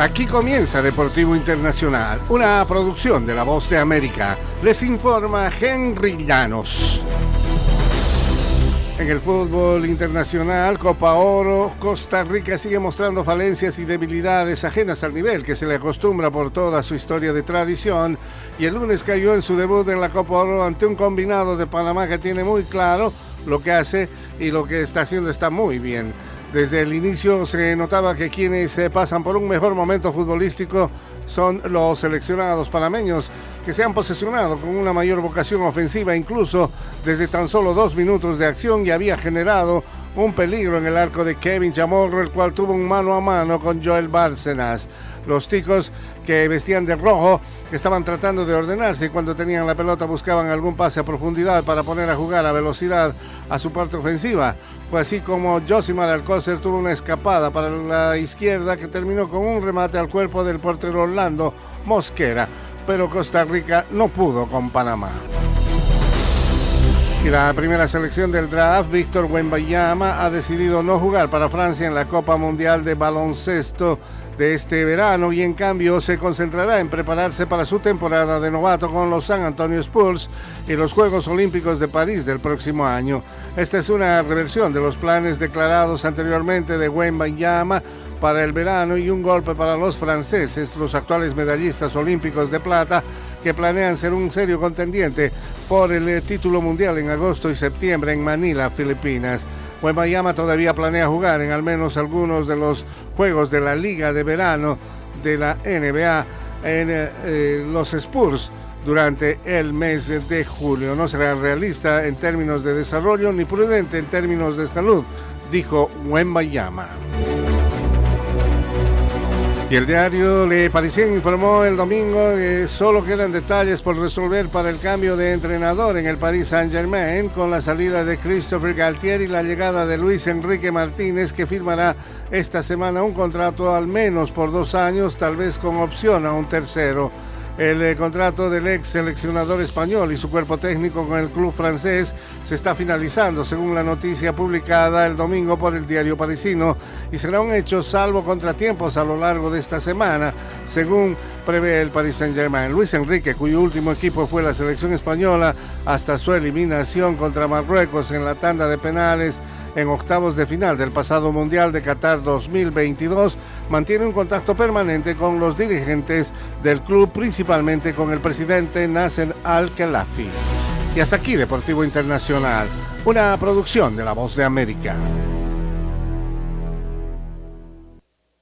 Aquí comienza Deportivo Internacional, una producción de La Voz de América. Les informa Henry Llanos. En el fútbol internacional, Copa Oro, Costa Rica sigue mostrando falencias y debilidades ajenas al nivel que se le acostumbra por toda su historia de tradición y el lunes cayó en su debut en la Copa Oro ante un combinado de Panamá que tiene muy claro lo que hace y lo que está haciendo está muy bien. Desde el inicio se notaba que quienes se pasan por un mejor momento futbolístico son los seleccionados panameños que se han posesionado con una mayor vocación ofensiva incluso desde tan solo dos minutos de acción y había generado un peligro en el arco de Kevin Chamorro, el cual tuvo un mano a mano con Joel Bárcenas. Los ticos que vestían de rojo estaban tratando de ordenarse y cuando tenían la pelota buscaban algún pase a profundidad para poner a jugar a velocidad a su parte ofensiva. Fue así como Josimar Alcócer tuvo una escapada para la izquierda que terminó con un remate al cuerpo del portero Orlando Mosquera, pero Costa Rica no pudo con Panamá. Y la primera selección del draft, Víctor Wembayama, ha decidido no jugar para Francia en la Copa Mundial de Baloncesto de este verano y en cambio se concentrará en prepararse para su temporada de novato con los San Antonio Spurs y los Juegos Olímpicos de París del próximo año. Esta es una reversión de los planes declarados anteriormente de Wembayama para el verano y un golpe para los franceses, los actuales medallistas olímpicos de plata, que planean ser un serio contendiente por el eh, título mundial en agosto y septiembre en Manila, Filipinas. Miami todavía planea jugar en al menos algunos de los juegos de la Liga de Verano de la NBA en eh, eh, los Spurs durante el mes de julio. No será realista en términos de desarrollo ni prudente en términos de salud, dijo Wembayama. Y el diario Le Parisien informó el domingo que solo quedan detalles por resolver para el cambio de entrenador en el Paris Saint-Germain con la salida de Christopher Galtier y la llegada de Luis Enrique Martínez que firmará esta semana un contrato al menos por dos años, tal vez con opción a un tercero. El eh, contrato del ex seleccionador español y su cuerpo técnico con el club francés se está finalizando, según la noticia publicada el domingo por el diario parisino, y será un hecho salvo contratiempos a lo largo de esta semana, según prevé el Paris Saint-Germain. Luis Enrique, cuyo último equipo fue la selección española hasta su eliminación contra Marruecos en la tanda de penales, en octavos de final del pasado Mundial de Qatar 2022, mantiene un contacto permanente con los dirigentes del club, principalmente con el presidente Nasser Al-Khelafi. Y hasta aquí Deportivo Internacional, una producción de La Voz de América.